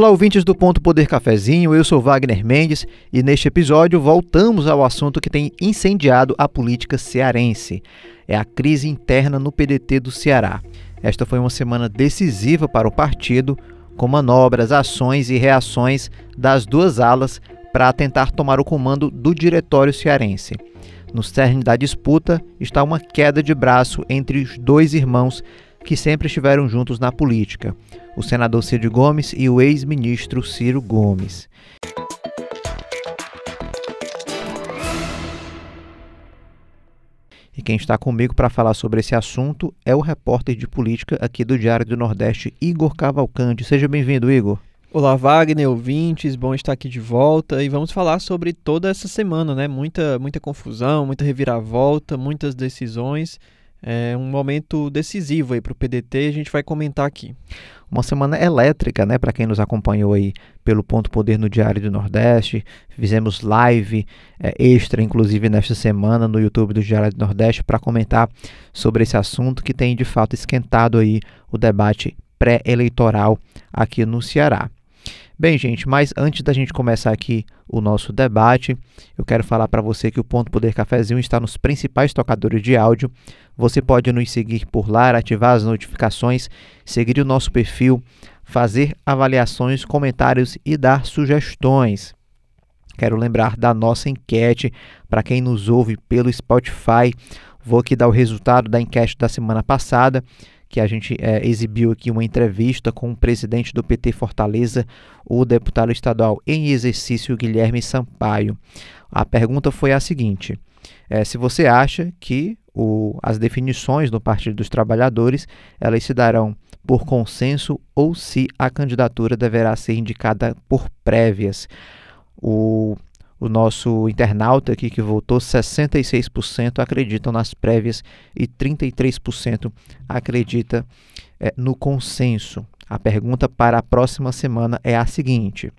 Olá, ouvintes do Ponto Poder Cafezinho, eu sou Wagner Mendes e neste episódio voltamos ao assunto que tem incendiado a política cearense. É a crise interna no PDT do Ceará. Esta foi uma semana decisiva para o partido, com manobras, ações e reações das duas alas para tentar tomar o comando do diretório cearense. No cerne da disputa está uma queda de braço entre os dois irmãos que sempre estiveram juntos na política, o senador Cid Gomes e o ex-ministro Ciro Gomes. E quem está comigo para falar sobre esse assunto é o repórter de política aqui do Diário do Nordeste, Igor Cavalcante. Seja bem-vindo, Igor. Olá, Wagner, ouvintes, bom estar aqui de volta e vamos falar sobre toda essa semana, né? Muita, muita confusão, muita reviravolta, muitas decisões é um momento decisivo aí para o PDT, a gente vai comentar aqui. Uma semana elétrica, né, para quem nos acompanhou aí pelo Ponto Poder no Diário do Nordeste. Fizemos live é, extra, inclusive nesta semana, no YouTube do Diário do Nordeste, para comentar sobre esse assunto que tem de fato esquentado aí o debate pré-eleitoral aqui no Ceará. Bem, gente, mas antes da gente começar aqui o nosso debate, eu quero falar para você que o Ponto Poder Cafezinho está nos principais tocadores de áudio. Você pode nos seguir por lá, ativar as notificações, seguir o nosso perfil, fazer avaliações, comentários e dar sugestões. Quero lembrar da nossa enquete para quem nos ouve pelo Spotify. Vou aqui dar o resultado da enquete da semana passada que a gente é, exibiu aqui uma entrevista com o presidente do PT Fortaleza, o deputado estadual em exercício Guilherme Sampaio. A pergunta foi a seguinte: é, se você acha que o, as definições do Partido dos Trabalhadores elas se darão por consenso ou se a candidatura deverá ser indicada por prévias. O o nosso internauta aqui que votou, 66% acreditam nas prévias e 33% acredita é, no consenso. A pergunta para a próxima semana é a seguinte: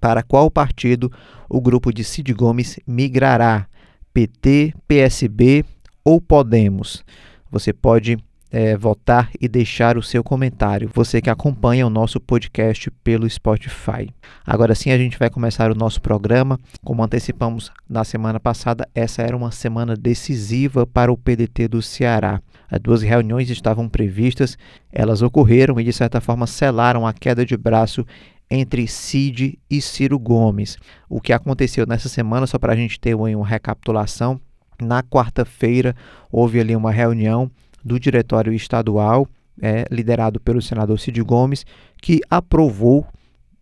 para qual partido o grupo de Cid Gomes migrará? PT, PSB ou Podemos? Você pode é, votar e deixar o seu comentário. Você que acompanha o nosso podcast pelo Spotify. Agora sim, a gente vai começar o nosso programa. Como antecipamos na semana passada, essa era uma semana decisiva para o PDT do Ceará. As duas reuniões estavam previstas, elas ocorreram e de certa forma selaram a queda de braço entre Cid e Ciro Gomes. O que aconteceu nessa semana, só para a gente ter uma recapitulação, na quarta-feira houve ali uma reunião do Diretório Estadual, é, liderado pelo senador Cid Gomes, que aprovou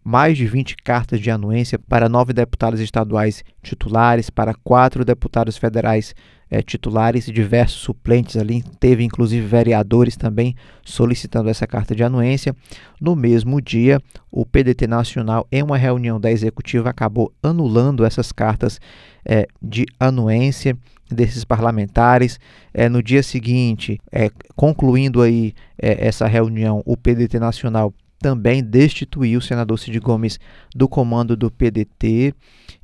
mais de 20 cartas de anuência para nove deputados estaduais titulares, para quatro deputados federais é, titulares e diversos suplentes ali. Teve inclusive vereadores também solicitando essa carta de anuência. No mesmo dia, o PDT Nacional, em uma reunião da executiva, acabou anulando essas cartas é, de anuência desses parlamentares. É, no dia seguinte, é, concluindo aí é, essa reunião, o PDT Nacional também destituiu o senador Cid Gomes do comando do PDT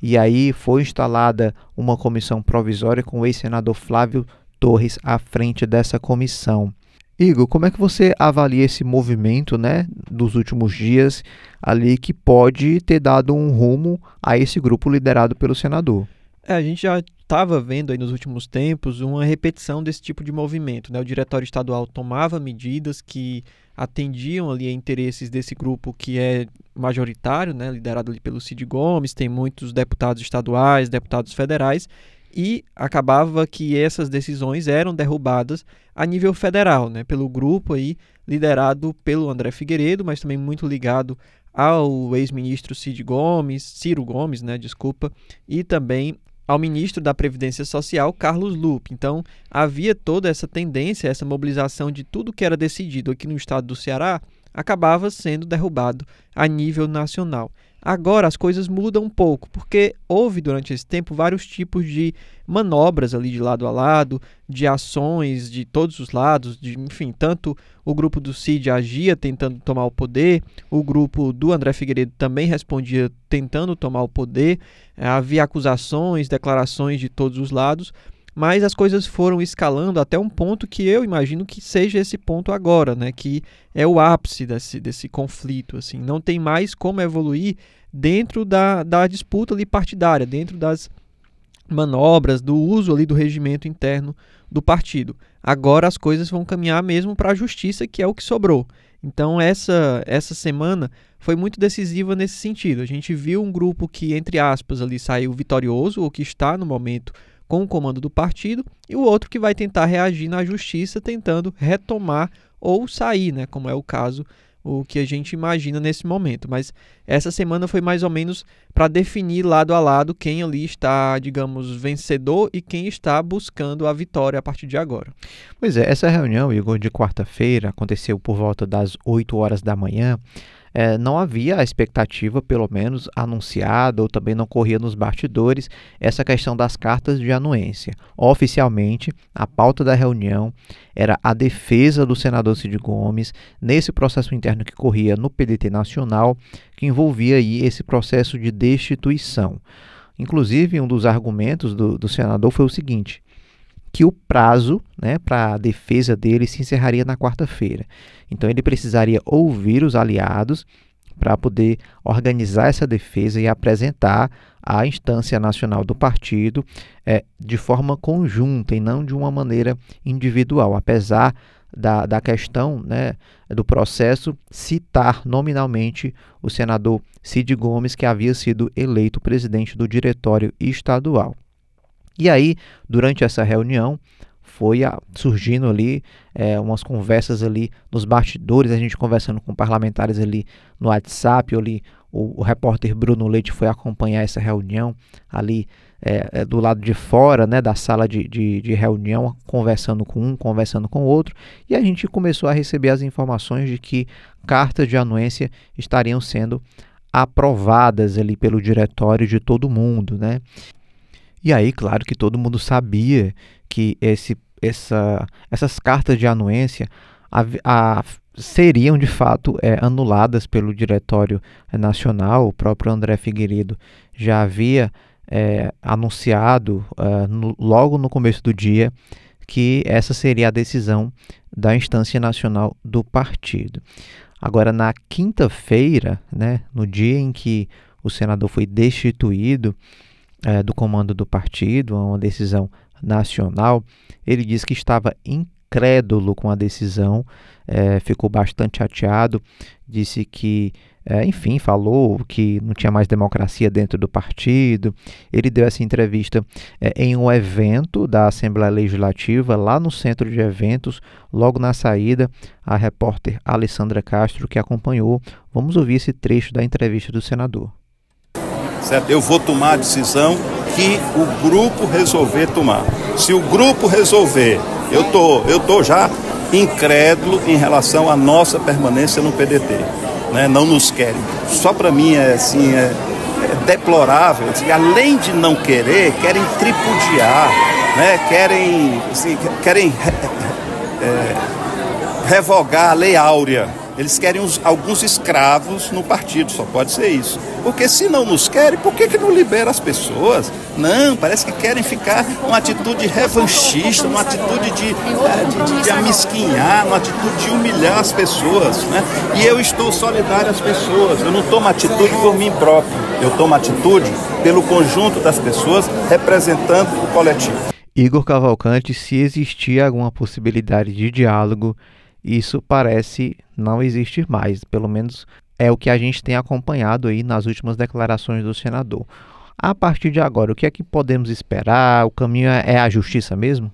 e aí foi instalada uma comissão provisória com o ex-senador Flávio Torres à frente dessa comissão. Igor, como é que você avalia esse movimento, né, dos últimos dias ali que pode ter dado um rumo a esse grupo liderado pelo senador? É, a gente já estava vendo aí nos últimos tempos uma repetição desse tipo de movimento. Né? O diretório estadual tomava medidas que atendiam ali a interesses desse grupo que é majoritário, né? liderado ali pelo Cid Gomes, tem muitos deputados estaduais, deputados federais, e acabava que essas decisões eram derrubadas a nível federal, né? pelo grupo aí liderado pelo André Figueiredo, mas também muito ligado ao ex-ministro Cid Gomes, Ciro Gomes, né, desculpa, e também ao ministro da Previdência Social, Carlos Lupe. Então, havia toda essa tendência, essa mobilização de tudo que era decidido aqui no estado do Ceará, acabava sendo derrubado a nível nacional. Agora as coisas mudam um pouco, porque houve durante esse tempo vários tipos de manobras ali de lado a lado, de ações de todos os lados, de, enfim, tanto o grupo do CID agia tentando tomar o poder, o grupo do André Figueiredo também respondia tentando tomar o poder, havia acusações, declarações de todos os lados, mas as coisas foram escalando até um ponto que eu imagino que seja esse ponto agora, né, que é o ápice desse, desse conflito, assim, não tem mais como evoluir dentro da, da disputa ali partidária, dentro das manobras, do uso ali do regimento interno do partido. Agora as coisas vão caminhar mesmo para a justiça, que é o que sobrou. Então essa essa semana foi muito decisiva nesse sentido. A gente viu um grupo que entre aspas ali saiu vitorioso, ou que está no momento com o comando do partido, e o outro que vai tentar reagir na justiça tentando retomar ou sair, né, como é o caso o que a gente imagina nesse momento. Mas essa semana foi mais ou menos para definir lado a lado quem ali está, digamos, vencedor e quem está buscando a vitória a partir de agora. Pois é, essa reunião, Igor, de quarta-feira, aconteceu por volta das 8 horas da manhã é, não havia a expectativa, pelo menos anunciada, ou também não corria nos bastidores, essa questão das cartas de anuência. Oficialmente, a pauta da reunião era a defesa do senador Cid Gomes nesse processo interno que corria no PDT Nacional, que envolvia aí esse processo de destituição. Inclusive, um dos argumentos do, do senador foi o seguinte: que o prazo né, para a defesa dele se encerraria na quarta-feira. Então ele precisaria ouvir os aliados para poder organizar essa defesa e apresentar à instância nacional do partido é, de forma conjunta e não de uma maneira individual, apesar da, da questão né, do processo citar nominalmente o senador Cid Gomes, que havia sido eleito presidente do diretório estadual. E aí, durante essa reunião, foi a, surgindo ali é, umas conversas ali nos bastidores, a gente conversando com parlamentares ali no WhatsApp, ali o, o repórter Bruno Leite foi acompanhar essa reunião ali é, é, do lado de fora né, da sala de, de, de, reunião, conversando com um, conversando com o outro, e a gente começou a receber as informações de que cartas de anuência estariam sendo aprovadas ali pelo diretório de todo mundo, né? E aí, claro que todo mundo sabia que esse, essa, essas cartas de anuência a, a, seriam de fato é, anuladas pelo Diretório Nacional. O próprio André Figueiredo já havia é, anunciado uh, no, logo no começo do dia que essa seria a decisão da instância nacional do partido. Agora, na quinta-feira, né, no dia em que o senador foi destituído, é, do comando do partido, uma decisão nacional, ele disse que estava incrédulo com a decisão, é, ficou bastante chateado, disse que, é, enfim, falou que não tinha mais democracia dentro do partido. Ele deu essa entrevista é, em um evento da Assembleia Legislativa, lá no centro de eventos, logo na saída, a repórter Alessandra Castro, que acompanhou. Vamos ouvir esse trecho da entrevista do senador certo? Eu vou tomar a decisão que o grupo resolver tomar. Se o grupo resolver, eu tô, eu tô já incrédulo em relação à nossa permanência no PDT, né? Não nos querem. Só para mim é assim é, é deplorável. Assim, além de não querer, querem tripudiar, né? Querem, assim, querem é, revogar a lei áurea eles querem uns, alguns escravos no partido, só pode ser isso. Porque se não nos querem, por que, que não libera as pessoas? Não, parece que querem ficar numa atitude revanchista, numa atitude de, é, de, de, de amisquinhar, numa atitude de humilhar as pessoas. Né? E eu estou solidário às pessoas, eu não tomo atitude por mim próprio, eu tomo atitude pelo conjunto das pessoas representando o coletivo. Igor Cavalcante, se existia alguma possibilidade de diálogo isso parece não existir mais, pelo menos é o que a gente tem acompanhado aí nas últimas declarações do senador. A partir de agora, o que é que podemos esperar? O caminho é, é a justiça mesmo?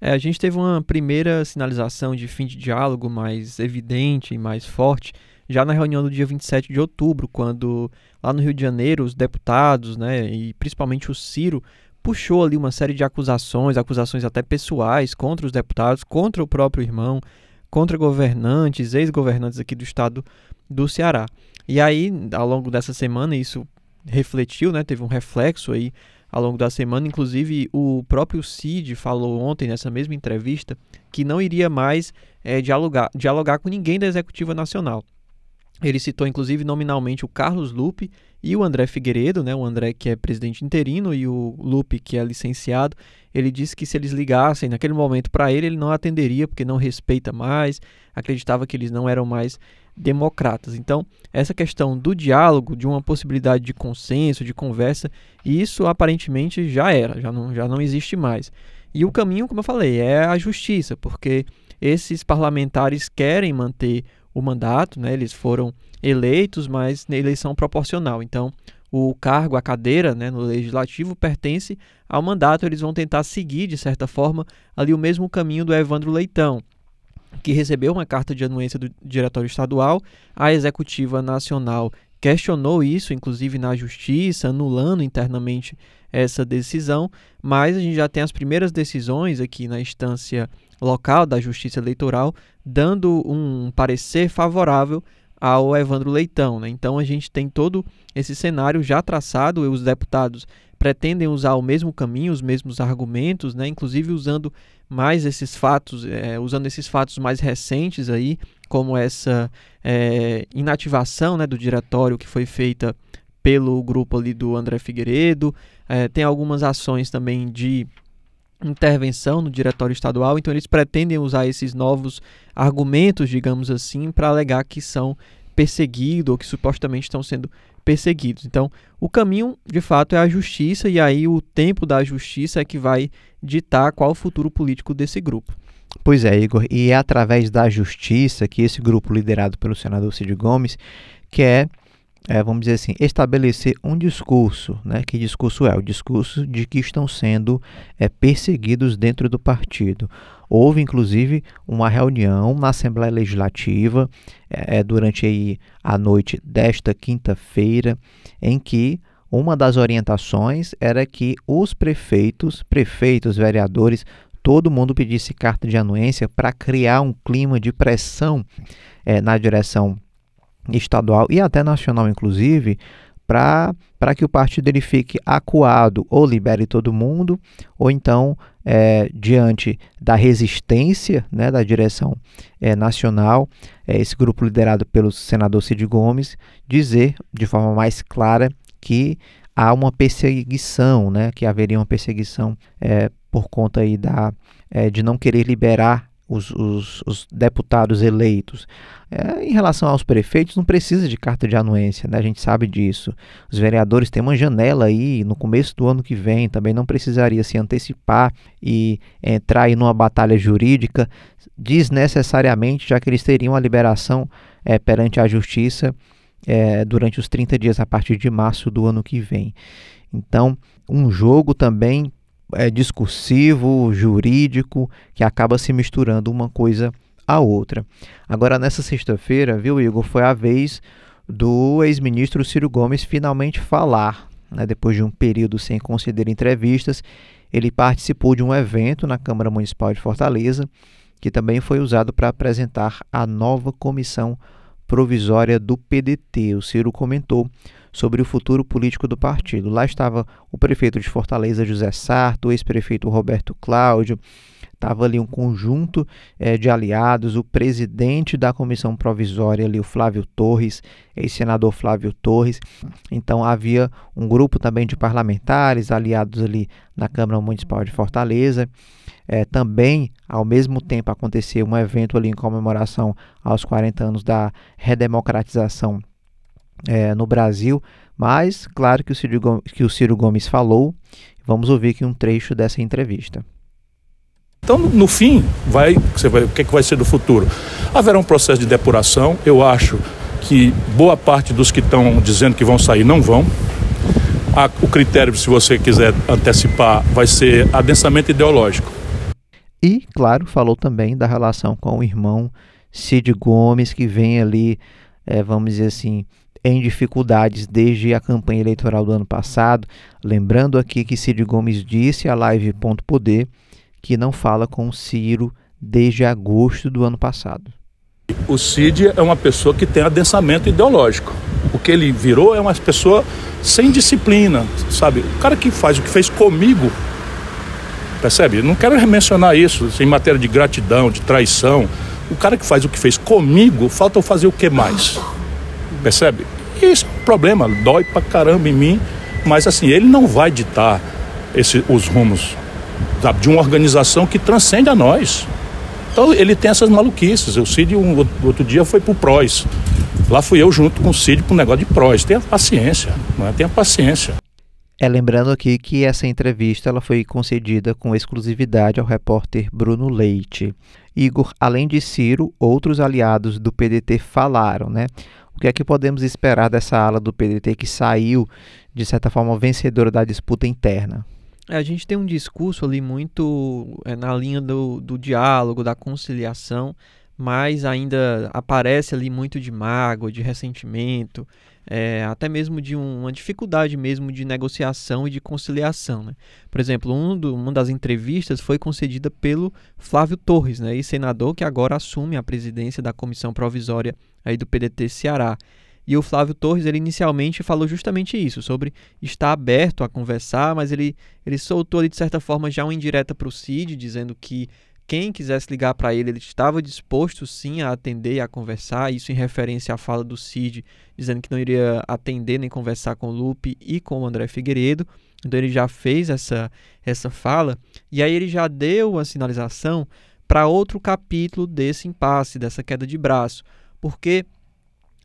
É, a gente teve uma primeira sinalização de fim de diálogo mais evidente e mais forte já na reunião do dia 27 de outubro, quando lá no Rio de Janeiro os deputados, né, e principalmente o Ciro, puxou ali uma série de acusações, acusações até pessoais contra os deputados, contra o próprio irmão, contra governantes, ex-governantes aqui do estado do Ceará. E aí, ao longo dessa semana, isso refletiu, né, teve um reflexo aí ao longo da semana. Inclusive, o próprio Cid falou ontem, nessa mesma entrevista, que não iria mais é, dialogar, dialogar com ninguém da Executiva Nacional. Ele citou inclusive nominalmente o Carlos Lupe e o André Figueiredo, né, o André que é presidente interino e o Lupe que é licenciado. Ele disse que se eles ligassem naquele momento para ele, ele não atenderia porque não respeita mais, acreditava que eles não eram mais democratas. Então, essa questão do diálogo, de uma possibilidade de consenso, de conversa, isso aparentemente já era, já não, já não existe mais. E o caminho, como eu falei, é a justiça, porque esses parlamentares querem manter o mandato, né? eles foram eleitos, mas na eleição proporcional. Então, o cargo, a cadeira né, no legislativo pertence ao mandato, eles vão tentar seguir, de certa forma, ali o mesmo caminho do Evandro Leitão, que recebeu uma carta de anuência do Diretório Estadual, a Executiva Nacional questionou isso, inclusive na Justiça, anulando internamente essa decisão, mas a gente já tem as primeiras decisões aqui na instância local da Justiça Eleitoral, dando um parecer favorável ao Evandro Leitão. Né? Então a gente tem todo esse cenário já traçado, e os deputados pretendem usar o mesmo caminho, os mesmos argumentos, né? inclusive usando mais esses fatos, é, usando esses fatos mais recentes aí, como essa é, inativação né, do diretório que foi feita pelo grupo ali do André Figueiredo, é, tem algumas ações também de intervenção no diretório estadual, então eles pretendem usar esses novos argumentos, digamos assim, para alegar que são perseguidos ou que supostamente estão sendo perseguidos. Então, o caminho, de fato, é a justiça e aí o tempo da justiça é que vai ditar qual o futuro político desse grupo. Pois é, Igor, e é através da justiça que esse grupo liderado pelo senador Cid Gomes quer é, vamos dizer assim, estabelecer um discurso. Né? Que discurso é? O discurso de que estão sendo é, perseguidos dentro do partido. Houve, inclusive, uma reunião na Assembleia Legislativa é, é durante aí, a noite desta quinta-feira, em que uma das orientações era que os prefeitos, prefeitos, vereadores, todo mundo pedisse carta de anuência para criar um clima de pressão é, na direção estadual e até nacional, inclusive, para que o partido ele fique acuado ou libere todo mundo, ou então, é, diante da resistência né, da direção é, nacional, é, esse grupo liderado pelo senador Cid Gomes, dizer de forma mais clara que há uma perseguição, né, que haveria uma perseguição é, por conta aí da, é, de não querer liberar os, os, os deputados eleitos. É, em relação aos prefeitos, não precisa de carta de anuência, né? a gente sabe disso. Os vereadores têm uma janela aí no começo do ano que vem, também não precisaria se antecipar e entrar aí numa batalha jurídica desnecessariamente, já que eles teriam a liberação é, perante a justiça é, durante os 30 dias a partir de março do ano que vem. Então, um jogo também é, discursivo, jurídico, que acaba se misturando uma coisa a outra. Agora, nessa sexta-feira, viu, Igor, foi a vez do ex-ministro Ciro Gomes finalmente falar. Né, depois de um período sem conceder entrevistas, ele participou de um evento na Câmara Municipal de Fortaleza, que também foi usado para apresentar a nova comissão provisória do PDT. O Ciro comentou sobre o futuro político do partido. Lá estava o prefeito de Fortaleza, José Sarto, o ex-prefeito Roberto Cláudio, estava ali um conjunto é, de aliados, o presidente da comissão provisória ali, o Flávio Torres, ex-senador Flávio Torres. Então havia um grupo também de parlamentares aliados ali na Câmara Municipal de Fortaleza. É, também, ao mesmo tempo, aconteceu um evento ali em comemoração aos 40 anos da redemocratização é, no Brasil, mas claro que o, Ciro Gomes, que o Ciro Gomes falou. Vamos ouvir aqui um trecho dessa entrevista. Então, no fim, vai, você vai, o que, é que vai ser do futuro? Haverá um processo de depuração. Eu acho que boa parte dos que estão dizendo que vão sair não vão. A, o critério, se você quiser antecipar, vai ser adensamento ideológico. E, claro, falou também da relação com o irmão Cid Gomes, que vem ali, é, vamos dizer assim, em dificuldades desde a campanha eleitoral do ano passado. Lembrando aqui que Cid Gomes disse à Live.poder que não fala com o Ciro desde agosto do ano passado. O Cid é uma pessoa que tem adensamento ideológico. O que ele virou é uma pessoa sem disciplina, sabe? O cara que faz o que fez comigo, percebe? Não quero mencionar isso em matéria de gratidão, de traição. O cara que faz o que fez comigo, falta fazer o que mais? Percebe? Isso é um problema, dói pra caramba em mim, mas assim, ele não vai ditar esse, os rumos de uma organização que transcende a nós. Então ele tem essas maluquices. O Cid, um, outro dia, foi pro PROS. Lá fui eu junto com o Cid para um negócio de PROS. Tenha paciência, é? tenha paciência. É lembrando aqui que essa entrevista ela foi concedida com exclusividade ao repórter Bruno Leite. Igor, além de Ciro, outros aliados do PDT falaram, né? O que é que podemos esperar dessa ala do PDT que saiu, de certa forma, vencedora da disputa interna? É, a gente tem um discurso ali muito é, na linha do, do diálogo, da conciliação, mas ainda aparece ali muito de mágoa, de ressentimento, é, até mesmo de um, uma dificuldade mesmo de negociação e de conciliação. Né? Por exemplo, um do, uma das entrevistas foi concedida pelo Flávio Torres, né, senador que agora assume a presidência da comissão provisória aí do PDT Ceará. E o Flávio Torres, ele inicialmente falou justamente isso, sobre estar aberto a conversar, mas ele, ele soltou ali, de certa forma, já uma indireta para o Cid, dizendo que quem quisesse ligar para ele, ele estava disposto sim a atender e a conversar, isso em referência à fala do Cid, dizendo que não iria atender nem conversar com o Lupe e com o André Figueiredo. Então ele já fez essa, essa fala, e aí ele já deu a sinalização para outro capítulo desse impasse, dessa queda de braço, porque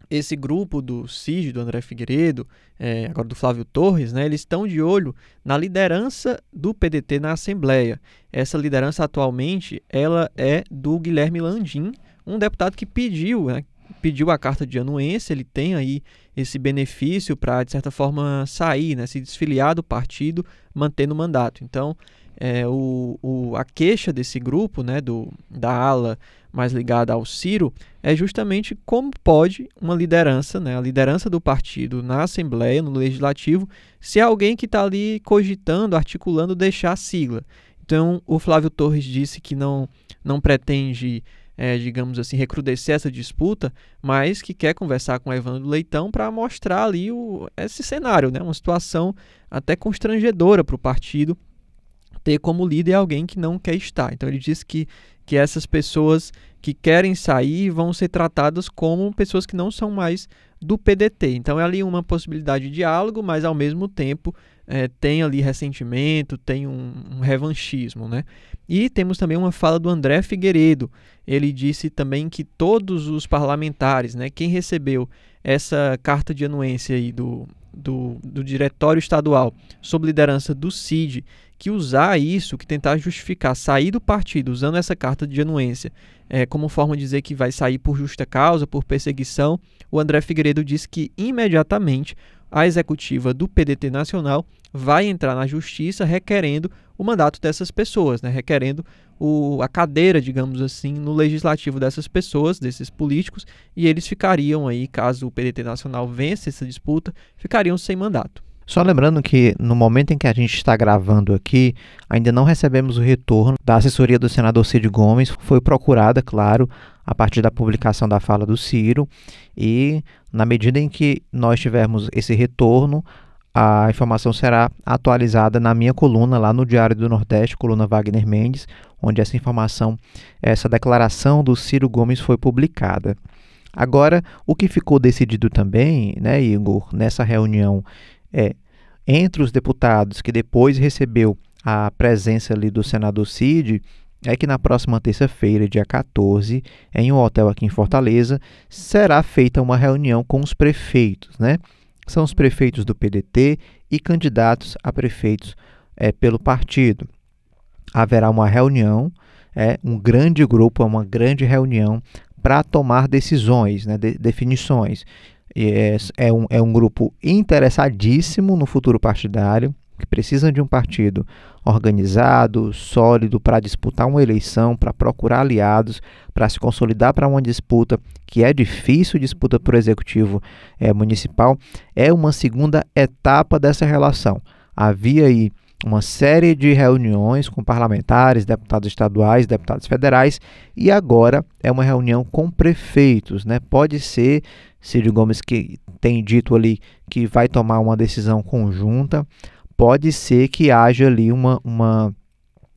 esse grupo do CID, do André Figueiredo, é, agora do Flávio Torres, né, eles estão de olho na liderança do PDT na Assembleia. Essa liderança atualmente ela é do Guilherme Landim, um deputado que pediu, né, pediu a carta de anuência, ele tem aí esse benefício para, de certa forma, sair, né, se desfiliar do partido, mantendo o mandato. Então, é, o, o, a queixa desse grupo, né, do, da ala mais ligada ao Ciro, é justamente como pode uma liderança, né, a liderança do partido na Assembleia, no Legislativo, se alguém que está ali cogitando, articulando deixar a sigla. Então, o Flávio Torres disse que não, não pretende, é, digamos assim, recrudescer essa disputa, mas que quer conversar com o Evandro Leitão para mostrar ali o, esse cenário, né, uma situação até constrangedora para o partido ter como líder alguém que não quer estar. Então ele diz que, que essas pessoas que querem sair vão ser tratadas como pessoas que não são mais do PDT. Então é ali uma possibilidade de diálogo, mas ao mesmo tempo é, tem ali ressentimento, tem um, um, revanchismo, né? E temos também uma fala do André Figueiredo. Ele disse também que todos os parlamentares, né, quem recebeu essa carta de anuência aí do, do, do diretório estadual sob liderança do CID, que usar isso, que tentar justificar sair do partido usando essa carta de anuência é, como forma de dizer que vai sair por justa causa, por perseguição, o André Figueiredo disse que imediatamente a executiva do PDT Nacional vai entrar na justiça requerendo o mandato dessas pessoas, né? requerendo o, a cadeira, digamos assim, no legislativo dessas pessoas, desses políticos, e eles ficariam aí, caso o PDT Nacional vença essa disputa, ficariam sem mandato. Só lembrando que no momento em que a gente está gravando aqui, ainda não recebemos o retorno da assessoria do senador Cid Gomes. Foi procurada, claro, a partir da publicação da fala do Ciro. E na medida em que nós tivermos esse retorno, a informação será atualizada na minha coluna lá no Diário do Nordeste, coluna Wagner Mendes, onde essa informação, essa declaração do Ciro Gomes foi publicada. Agora, o que ficou decidido também, né, Igor, nessa reunião é entre os deputados que depois recebeu a presença ali do senador Cid, é que na próxima terça-feira, dia 14, em um hotel aqui em Fortaleza, será feita uma reunião com os prefeitos, né? São os prefeitos do PDT e candidatos a prefeitos é, pelo partido. Haverá uma reunião, é, um grande grupo, uma grande reunião para tomar decisões, né, de, definições. É, é, um, é um grupo interessadíssimo no futuro partidário, que precisam de um partido organizado, sólido, para disputar uma eleição, para procurar aliados, para se consolidar para uma disputa que é difícil disputa por executivo é, municipal, é uma segunda etapa dessa relação. Havia aí uma série de reuniões com parlamentares, deputados estaduais, deputados federais, e agora é uma reunião com prefeitos, né? Pode ser Ciro Gomes que tem dito ali que vai tomar uma decisão conjunta, pode ser que haja ali uma, uma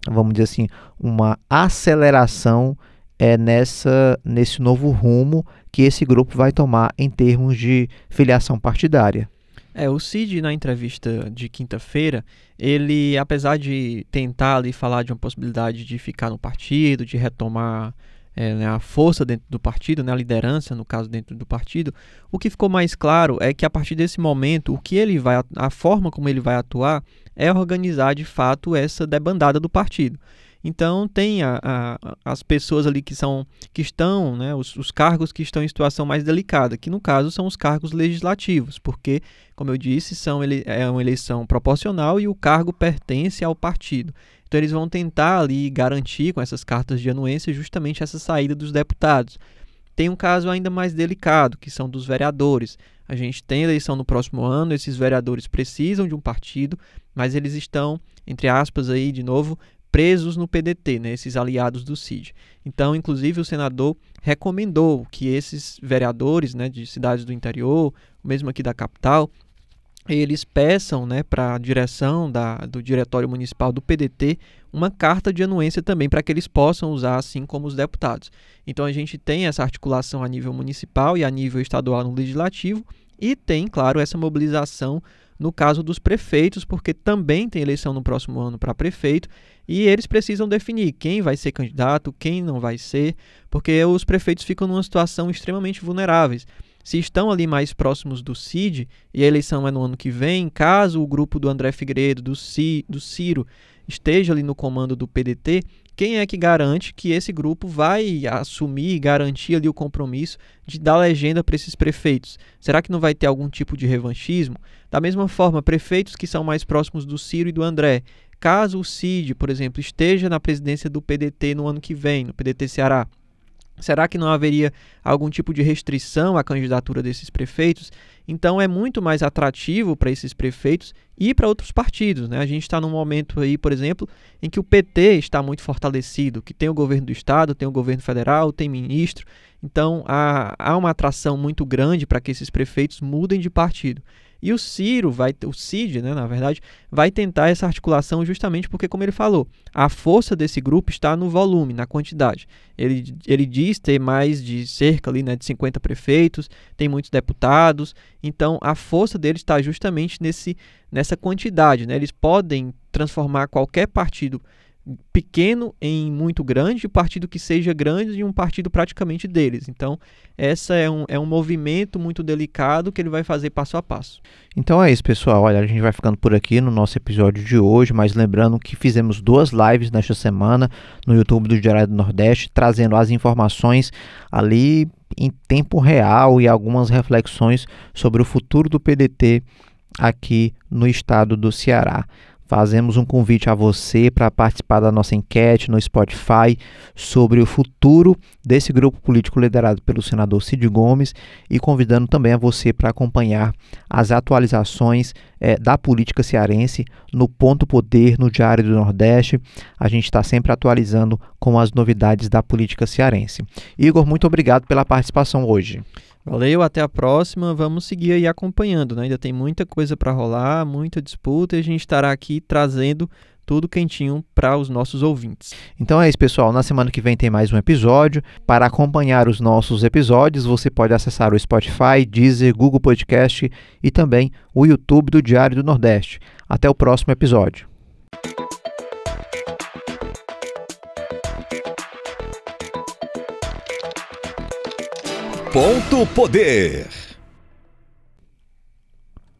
vamos dizer assim, uma aceleração é, nessa, nesse novo rumo que esse grupo vai tomar em termos de filiação partidária. É, o Cid, na entrevista de quinta-feira, ele, apesar de tentar ali falar de uma possibilidade de ficar no partido, de retomar é, né, a força dentro do partido, né, a liderança, no caso, dentro do partido, o que ficou mais claro é que a partir desse momento, o que ele vai, a forma como ele vai atuar é organizar de fato essa debandada do partido. Então tem a, a, as pessoas ali que são que estão, né, os, os, cargos que estão em situação mais delicada, que no caso são os cargos legislativos, porque, como eu disse, são ele, é uma eleição proporcional e o cargo pertence ao partido. Então eles vão tentar ali garantir com essas cartas de anuência justamente essa saída dos deputados. Tem um caso ainda mais delicado, que são dos vereadores. A gente tem eleição no próximo ano, esses vereadores precisam de um partido, mas eles estão, entre aspas, aí de novo, presos no PDT, né, esses aliados do CID. Então, inclusive, o senador recomendou que esses vereadores né, de cidades do interior, mesmo aqui da capital, eles peçam né, para a direção da, do Diretório Municipal do PDT uma carta de anuência também para que eles possam usar, assim como os deputados. Então a gente tem essa articulação a nível municipal e a nível estadual no legislativo e tem, claro, essa mobilização no caso dos prefeitos, porque também tem eleição no próximo ano para prefeito e eles precisam definir quem vai ser candidato, quem não vai ser, porque os prefeitos ficam numa situação extremamente vulneráveis. Se estão ali mais próximos do CID e a eleição é no ano que vem, caso o grupo do André Figueiredo, do, C, do Ciro, esteja ali no comando do PDT, quem é que garante que esse grupo vai assumir e garantir ali o compromisso de dar legenda para esses prefeitos? Será que não vai ter algum tipo de revanchismo? Da mesma forma, prefeitos que são mais próximos do Ciro e do André, caso o Cid, por exemplo, esteja na presidência do PDT no ano que vem, no PDT Ceará, Será que não haveria algum tipo de restrição à candidatura desses prefeitos? Então é muito mais atrativo para esses prefeitos e para outros partidos. Né? A gente está num momento aí, por exemplo, em que o PT está muito fortalecido, que tem o governo do estado, tem o governo federal, tem ministro. Então há, há uma atração muito grande para que esses prefeitos mudem de partido. E o Ciro vai, o Cid, né, na verdade, vai tentar essa articulação justamente porque, como ele falou, a força desse grupo está no volume, na quantidade. Ele, ele diz ter mais de cerca ali, né, de 50 prefeitos, tem muitos deputados, então a força dele está justamente nesse, nessa quantidade. Né? Eles podem transformar qualquer partido pequeno em muito grande, o partido que seja grande em um partido praticamente deles. Então, essa é um, é um movimento muito delicado que ele vai fazer passo a passo. Então é isso, pessoal. Olha, a gente vai ficando por aqui no nosso episódio de hoje, mas lembrando que fizemos duas lives nesta semana no YouTube do Diário do Nordeste, trazendo as informações ali em tempo real e algumas reflexões sobre o futuro do PDT aqui no estado do Ceará. Fazemos um convite a você para participar da nossa enquete no Spotify sobre o futuro desse grupo político liderado pelo senador Cid Gomes e convidando também a você para acompanhar as atualizações é, da política cearense no Ponto Poder, no Diário do Nordeste. A gente está sempre atualizando com as novidades da política cearense. Igor, muito obrigado pela participação hoje. Valeu, até a próxima. Vamos seguir aí acompanhando, né? Ainda tem muita coisa para rolar, muita disputa e a gente estará aqui trazendo tudo quentinho para os nossos ouvintes. Então é isso, pessoal. Na semana que vem tem mais um episódio. Para acompanhar os nossos episódios, você pode acessar o Spotify, Deezer, Google Podcast e também o YouTube do Diário do Nordeste. Até o próximo episódio. Ponto Poder.